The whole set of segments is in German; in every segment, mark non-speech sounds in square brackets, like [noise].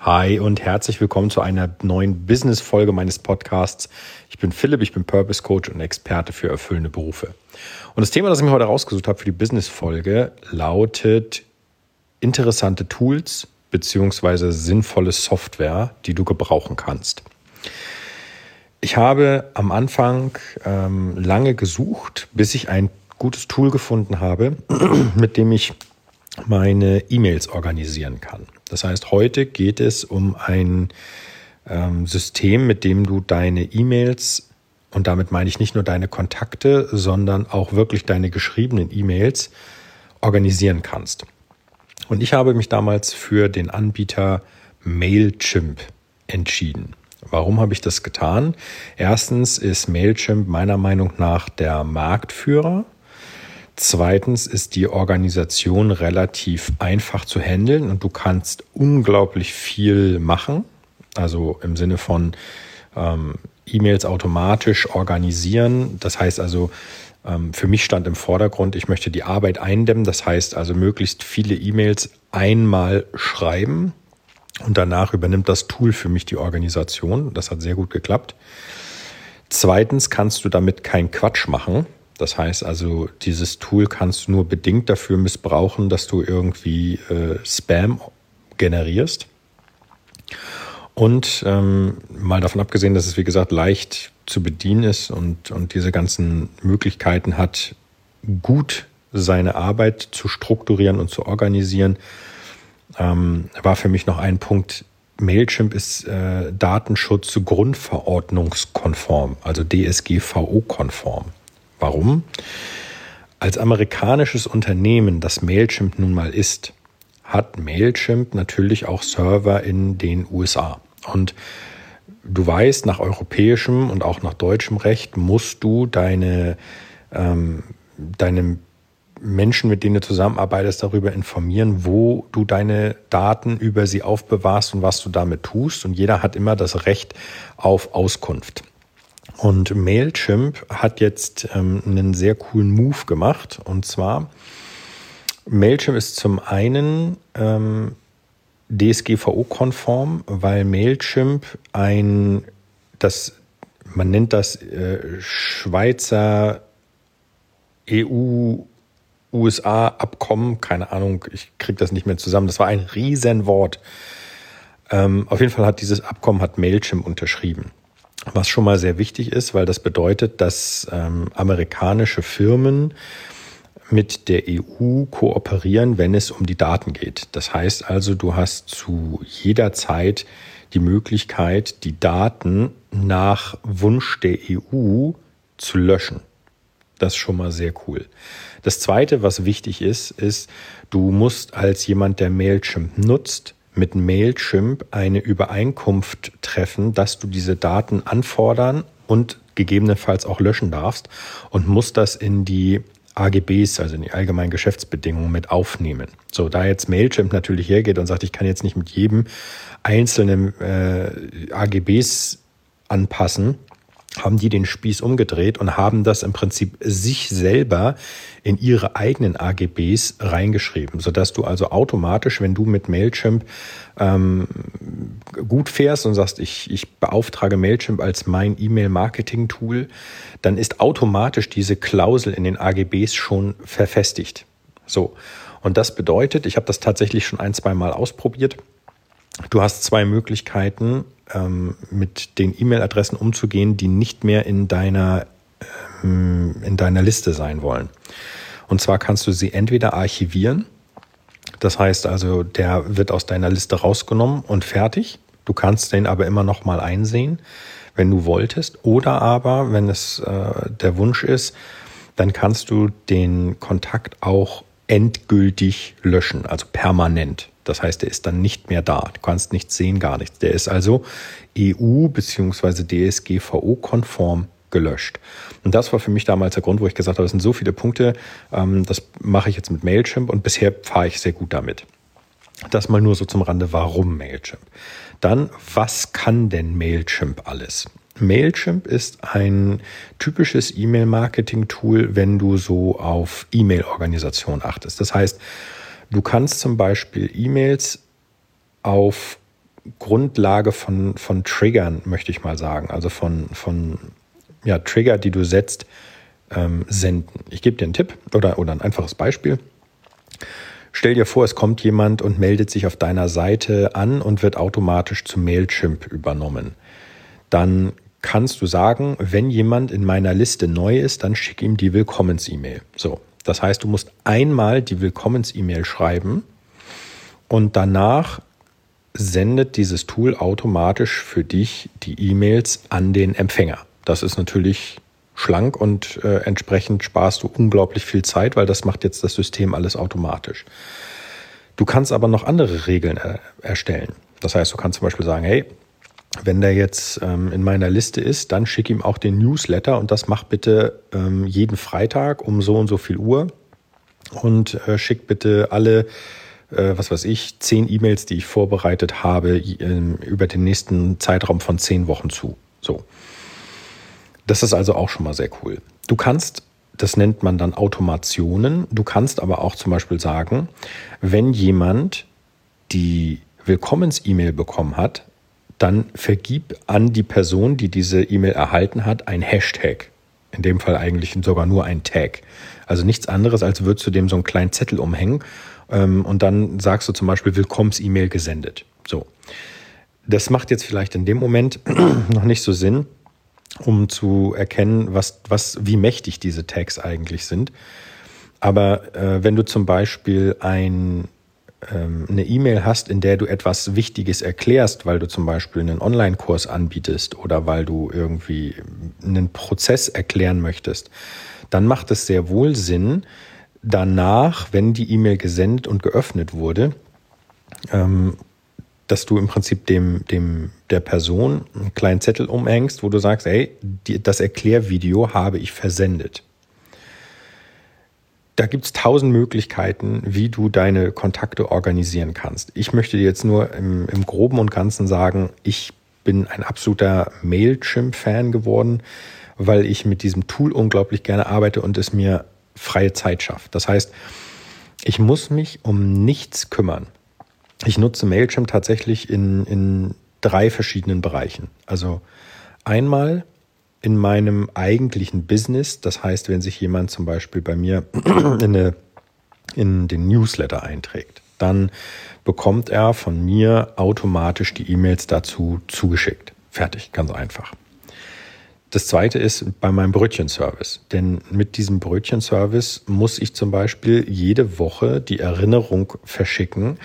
Hi und herzlich willkommen zu einer neuen Business-Folge meines Podcasts. Ich bin Philipp, ich bin Purpose Coach und Experte für erfüllende Berufe. Und das Thema, das ich mir heute rausgesucht habe für die Business-Folge, lautet interessante Tools beziehungsweise sinnvolle Software, die du gebrauchen kannst. Ich habe am Anfang ähm, lange gesucht, bis ich ein gutes Tool gefunden habe, [clears throat] mit dem ich meine E-Mails organisieren kann. Das heißt, heute geht es um ein ähm, System, mit dem du deine E-Mails, und damit meine ich nicht nur deine Kontakte, sondern auch wirklich deine geschriebenen E-Mails organisieren kannst. Und ich habe mich damals für den Anbieter Mailchimp entschieden. Warum habe ich das getan? Erstens ist Mailchimp meiner Meinung nach der Marktführer Zweitens ist die Organisation relativ einfach zu handeln und du kannst unglaublich viel machen. Also im Sinne von ähm, E-Mails automatisch organisieren. Das heißt also, ähm, für mich stand im Vordergrund, ich möchte die Arbeit eindämmen. Das heißt also, möglichst viele E-Mails einmal schreiben und danach übernimmt das Tool für mich die Organisation. Das hat sehr gut geklappt. Zweitens kannst du damit keinen Quatsch machen. Das heißt also, dieses Tool kannst du nur bedingt dafür missbrauchen, dass du irgendwie äh, Spam generierst. Und ähm, mal davon abgesehen, dass es wie gesagt leicht zu bedienen ist und, und diese ganzen Möglichkeiten hat, gut seine Arbeit zu strukturieren und zu organisieren, ähm, war für mich noch ein Punkt. Mailchimp ist äh, Datenschutz grundverordnungskonform, also DSGVO-konform. Warum? Als amerikanisches Unternehmen, das Mailchimp nun mal ist, hat Mailchimp natürlich auch Server in den USA. Und du weißt, nach europäischem und auch nach deutschem Recht musst du deine, ähm, deine Menschen, mit denen du zusammenarbeitest, darüber informieren, wo du deine Daten über sie aufbewahrst und was du damit tust. Und jeder hat immer das Recht auf Auskunft. Und Mailchimp hat jetzt ähm, einen sehr coolen Move gemacht. Und zwar, Mailchimp ist zum einen ähm, DSGVO-konform, weil Mailchimp ein, das, man nennt das äh, Schweizer EU USA-Abkommen, keine Ahnung, ich kriege das nicht mehr zusammen. Das war ein Riesenwort. Ähm, auf jeden Fall hat dieses Abkommen hat Mailchimp unterschrieben. Was schon mal sehr wichtig ist, weil das bedeutet, dass ähm, amerikanische Firmen mit der EU kooperieren, wenn es um die Daten geht. Das heißt also, du hast zu jeder Zeit die Möglichkeit, die Daten nach Wunsch der EU zu löschen. Das ist schon mal sehr cool. Das Zweite, was wichtig ist, ist, du musst als jemand, der Mailchimp nutzt, mit Mailchimp eine Übereinkunft treffen, dass du diese Daten anfordern und gegebenenfalls auch löschen darfst und musst das in die AGBs, also in die allgemeinen Geschäftsbedingungen mit aufnehmen. So, da jetzt Mailchimp natürlich hergeht und sagt, ich kann jetzt nicht mit jedem einzelnen äh, AGBs anpassen, haben die den Spieß umgedreht und haben das im Prinzip sich selber in ihre eigenen AGBs reingeschrieben, sodass du also automatisch, wenn du mit Mailchimp ähm, gut fährst und sagst, ich, ich beauftrage Mailchimp als mein E-Mail-Marketing-Tool, dann ist automatisch diese Klausel in den AGBs schon verfestigt. So. Und das bedeutet, ich habe das tatsächlich schon ein, zwei Mal ausprobiert. Du hast zwei Möglichkeiten, ähm, mit den E-Mail-Adressen umzugehen, die nicht mehr in deiner, ähm, in deiner Liste sein wollen. Und zwar kannst du sie entweder archivieren, das heißt also, der wird aus deiner Liste rausgenommen und fertig. Du kannst den aber immer noch mal einsehen, wenn du wolltest. Oder aber, wenn es äh, der Wunsch ist, dann kannst du den Kontakt auch endgültig löschen, also permanent. Das heißt, der ist dann nicht mehr da. Du kannst nichts sehen, gar nichts. Der ist also EU- bzw. DSGVO-konform gelöscht. Und das war für mich damals der Grund, wo ich gesagt habe, es sind so viele Punkte, ähm, das mache ich jetzt mit Mailchimp und bisher fahre ich sehr gut damit. Das mal nur so zum Rande, warum Mailchimp. Dann, was kann denn Mailchimp alles? Mailchimp ist ein typisches E-Mail-Marketing-Tool, wenn du so auf E-Mail-Organisation achtest. Das heißt, Du kannst zum Beispiel E-Mails auf Grundlage von, von Triggern, möchte ich mal sagen. Also von, von ja, Trigger, die du setzt, ähm, senden. Ich gebe dir einen Tipp oder, oder ein einfaches Beispiel. Stell dir vor, es kommt jemand und meldet sich auf deiner Seite an und wird automatisch zu Mailchimp übernommen. Dann kannst du sagen, wenn jemand in meiner Liste neu ist, dann schick ihm die Willkommens-E-Mail. So, das heißt, du musst einmal die Willkommens-E-Mail schreiben und danach sendet dieses Tool automatisch für dich die E-Mails an den Empfänger. Das ist natürlich schlank und äh, entsprechend sparst du unglaublich viel Zeit, weil das macht jetzt das System alles automatisch. Du kannst aber noch andere Regeln er erstellen. Das heißt, du kannst zum Beispiel sagen, hey, wenn der jetzt ähm, in meiner Liste ist, dann schick ihm auch den Newsletter und das mach bitte ähm, jeden Freitag um so und so viel Uhr und äh, schick bitte alle, äh, was weiß ich, zehn E-Mails, die ich vorbereitet habe, äh, über den nächsten Zeitraum von zehn Wochen zu. So. Das ist also auch schon mal sehr cool. Du kannst, das nennt man dann Automationen, du kannst aber auch zum Beispiel sagen, wenn jemand die Willkommens-E-Mail bekommen hat, dann vergib an die Person, die diese E-Mail erhalten hat, ein Hashtag. In dem Fall eigentlich sogar nur ein Tag. Also nichts anderes, als würdest du dem so einen kleinen Zettel umhängen ähm, und dann sagst du zum Beispiel Willkommens-E-Mail gesendet. So. Das macht jetzt vielleicht in dem Moment [clears throat] noch nicht so Sinn, um zu erkennen, was, was, wie mächtig diese Tags eigentlich sind. Aber äh, wenn du zum Beispiel ein eine E-Mail hast, in der du etwas Wichtiges erklärst, weil du zum Beispiel einen Online-Kurs anbietest oder weil du irgendwie einen Prozess erklären möchtest, dann macht es sehr wohl Sinn, danach, wenn die E-Mail gesendet und geöffnet wurde, ähm, dass du im Prinzip dem, dem, der Person einen kleinen Zettel umhängst, wo du sagst, ey, das Erklärvideo habe ich versendet da gibt's tausend Möglichkeiten, wie du deine Kontakte organisieren kannst. Ich möchte dir jetzt nur im, im Groben und Ganzen sagen, ich bin ein absoluter Mailchimp-Fan geworden, weil ich mit diesem Tool unglaublich gerne arbeite und es mir freie Zeit schafft. Das heißt, ich muss mich um nichts kümmern. Ich nutze Mailchimp tatsächlich in, in drei verschiedenen Bereichen. Also einmal in meinem eigentlichen Business. Das heißt, wenn sich jemand zum Beispiel bei mir [clears throat] in, eine, in den Newsletter einträgt, dann bekommt er von mir automatisch die E-Mails dazu zugeschickt. Fertig, ganz einfach. Das zweite ist bei meinem Brötchenservice. Denn mit diesem Brötchenservice muss ich zum Beispiel jede Woche die Erinnerung verschicken,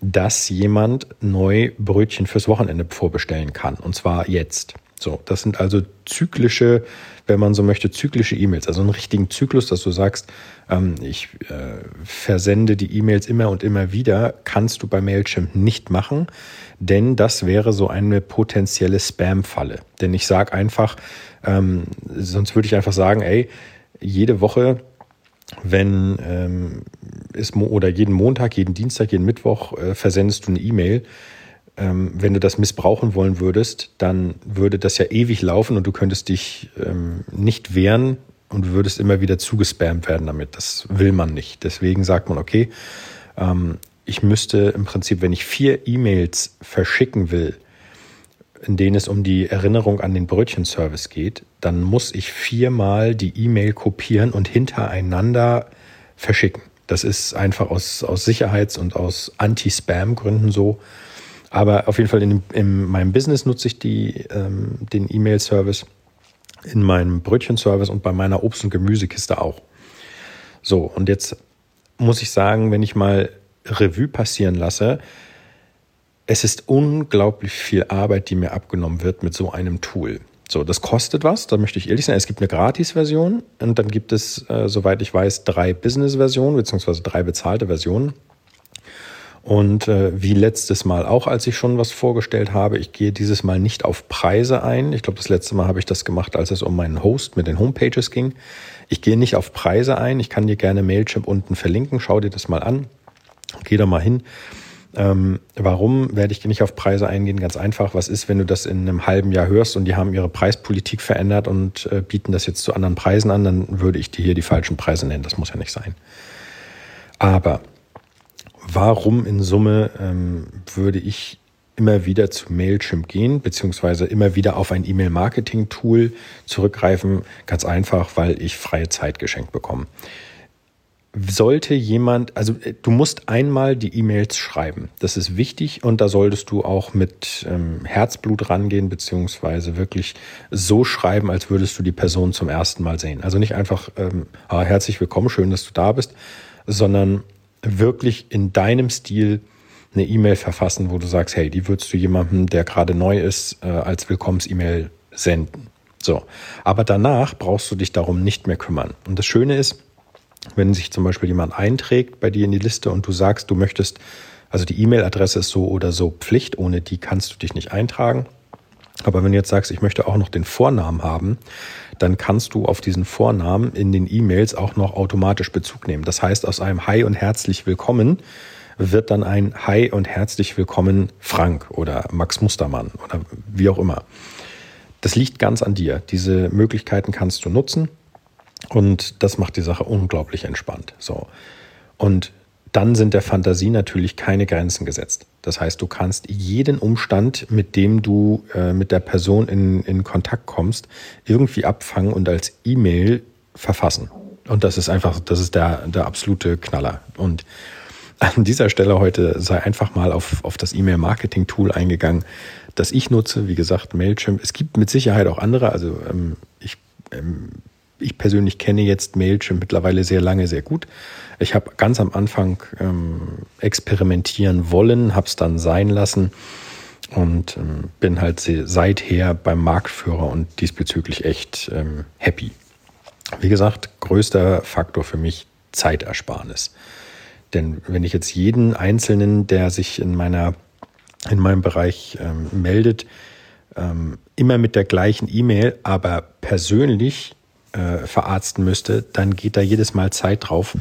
dass jemand neu Brötchen fürs Wochenende vorbestellen kann. Und zwar jetzt. So, das sind also zyklische, wenn man so möchte, zyklische E-Mails, also einen richtigen Zyklus, dass du sagst, ähm, ich äh, versende die E-Mails immer und immer wieder, kannst du bei Mailchimp nicht machen, denn das wäre so eine potenzielle Spam-Falle. Denn ich sage einfach, ähm, sonst würde ich einfach sagen, ey, jede Woche wenn ähm, ist oder jeden Montag, jeden Dienstag, jeden Mittwoch äh, versendest du eine E-Mail, ähm, wenn du das missbrauchen wollen würdest, dann würde das ja ewig laufen und du könntest dich ähm, nicht wehren und du würdest immer wieder zugespammt werden damit. Das will man nicht. Deswegen sagt man, okay, ähm, ich müsste im Prinzip, wenn ich vier E-Mails verschicken will, in denen es um die Erinnerung an den Brötchenservice geht, dann muss ich viermal die E-Mail kopieren und hintereinander verschicken. Das ist einfach aus, aus Sicherheits- und aus Anti-Spam-Gründen so. Aber auf jeden Fall in, in meinem Business nutze ich die, ähm, den E-Mail-Service, in meinem Brötchen-Service und bei meiner Obst- und Gemüsekiste auch. So, und jetzt muss ich sagen, wenn ich mal Revue passieren lasse, es ist unglaublich viel Arbeit, die mir abgenommen wird mit so einem Tool. So, das kostet was, da möchte ich ehrlich sein. Es gibt eine Gratis-Version und dann gibt es, äh, soweit ich weiß, drei Business-Versionen beziehungsweise drei bezahlte Versionen. Und äh, wie letztes Mal auch, als ich schon was vorgestellt habe, ich gehe dieses Mal nicht auf Preise ein. Ich glaube, das letzte Mal habe ich das gemacht, als es um meinen Host mit den Homepages ging. Ich gehe nicht auf Preise ein. Ich kann dir gerne Mailchimp unten verlinken. Schau dir das mal an. Geh da mal hin. Ähm, warum werde ich nicht auf Preise eingehen? Ganz einfach. Was ist, wenn du das in einem halben Jahr hörst und die haben ihre Preispolitik verändert und äh, bieten das jetzt zu anderen Preisen an? Dann würde ich dir hier die falschen Preise nennen. Das muss ja nicht sein. Aber warum in Summe ähm, würde ich immer wieder zu Mailchimp gehen, beziehungsweise immer wieder auf ein E-Mail-Marketing-Tool zurückgreifen. Ganz einfach, weil ich freie Zeit geschenkt bekomme sollte jemand, also äh, du musst einmal die E-Mails schreiben. Das ist wichtig und da solltest du auch mit ähm, Herzblut rangehen, beziehungsweise wirklich so schreiben, als würdest du die Person zum ersten Mal sehen. Also nicht einfach, ähm, ah, herzlich willkommen, schön, dass du da bist, sondern wirklich in deinem Stil eine E-Mail verfassen, wo du sagst, hey, die würdest du jemandem, der gerade neu ist, äh, als Willkommens-E-Mail senden. So. Aber danach brauchst du dich darum nicht mehr kümmern. Und das Schöne ist, wenn sich zum Beispiel jemand einträgt bei dir in die Liste und du sagst, du möchtest, also die E-Mail-Adresse ist so oder so Pflicht, ohne die kannst du dich nicht eintragen. Aber wenn du jetzt sagst, ich möchte auch noch den Vornamen haben, dann kannst du auf diesen Vornamen in den E-Mails auch noch automatisch Bezug nehmen. Das heißt, aus einem Hi und herzlich willkommen wird dann ein Hi und herzlich willkommen Frank oder Max Mustermann oder wie auch immer. Das liegt ganz an dir. Diese Möglichkeiten kannst du nutzen. Und das macht die Sache unglaublich entspannt. So. Und dann sind der Fantasie natürlich keine Grenzen gesetzt. Das heißt, du kannst jeden Umstand, mit dem du äh, mit der Person in, in Kontakt kommst, irgendwie abfangen und als E-Mail verfassen. Und das ist einfach, das ist der, der absolute Knaller. Und an dieser Stelle heute sei einfach mal auf, auf das E-Mail-Marketing-Tool eingegangen, das ich nutze. Wie gesagt, Mailchimp. Es gibt mit Sicherheit auch andere. Also ähm, ich ähm, ich persönlich kenne jetzt Mailchimp mittlerweile sehr lange, sehr gut. Ich habe ganz am Anfang ähm, experimentieren wollen, habe es dann sein lassen und ähm, bin halt seither beim Marktführer und diesbezüglich echt ähm, happy. Wie gesagt, größter Faktor für mich Zeitersparnis. Denn wenn ich jetzt jeden Einzelnen, der sich in meiner in meinem Bereich ähm, meldet, ähm, immer mit der gleichen E-Mail, aber persönlich äh, verarzten müsste, dann geht da jedes Mal Zeit drauf,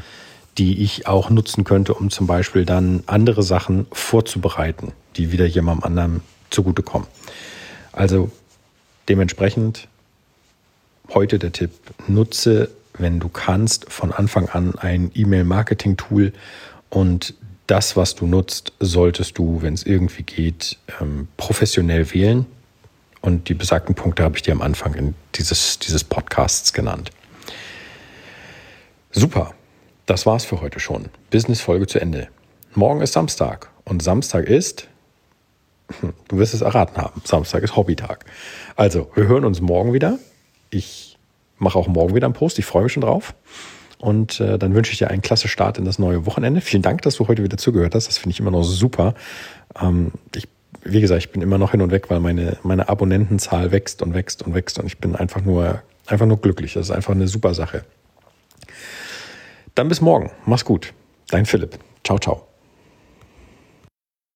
die ich auch nutzen könnte, um zum Beispiel dann andere Sachen vorzubereiten, die wieder jemandem anderen zugutekommen. Also dementsprechend heute der Tipp, nutze, wenn du kannst, von Anfang an ein E-Mail-Marketing-Tool und das, was du nutzt, solltest du, wenn es irgendwie geht, ähm, professionell wählen. Und die besagten Punkte habe ich dir am Anfang dieses, dieses Podcasts genannt. Super, das war's für heute schon. Business-Folge zu Ende. Morgen ist Samstag und Samstag ist, du wirst es erraten haben, Samstag ist Hobbytag. Also, wir hören uns morgen wieder. Ich mache auch morgen wieder einen Post, ich freue mich schon drauf. Und äh, dann wünsche ich dir einen klasse Start in das neue Wochenende. Vielen Dank, dass du heute wieder zugehört hast. Das finde ich immer noch super. Ähm, ich wie gesagt, ich bin immer noch hin und weg, weil meine, meine Abonnentenzahl wächst und wächst und wächst und ich bin einfach nur, einfach nur glücklich. Das ist einfach eine super Sache. Dann bis morgen. Mach's gut. Dein Philipp. Ciao, ciao.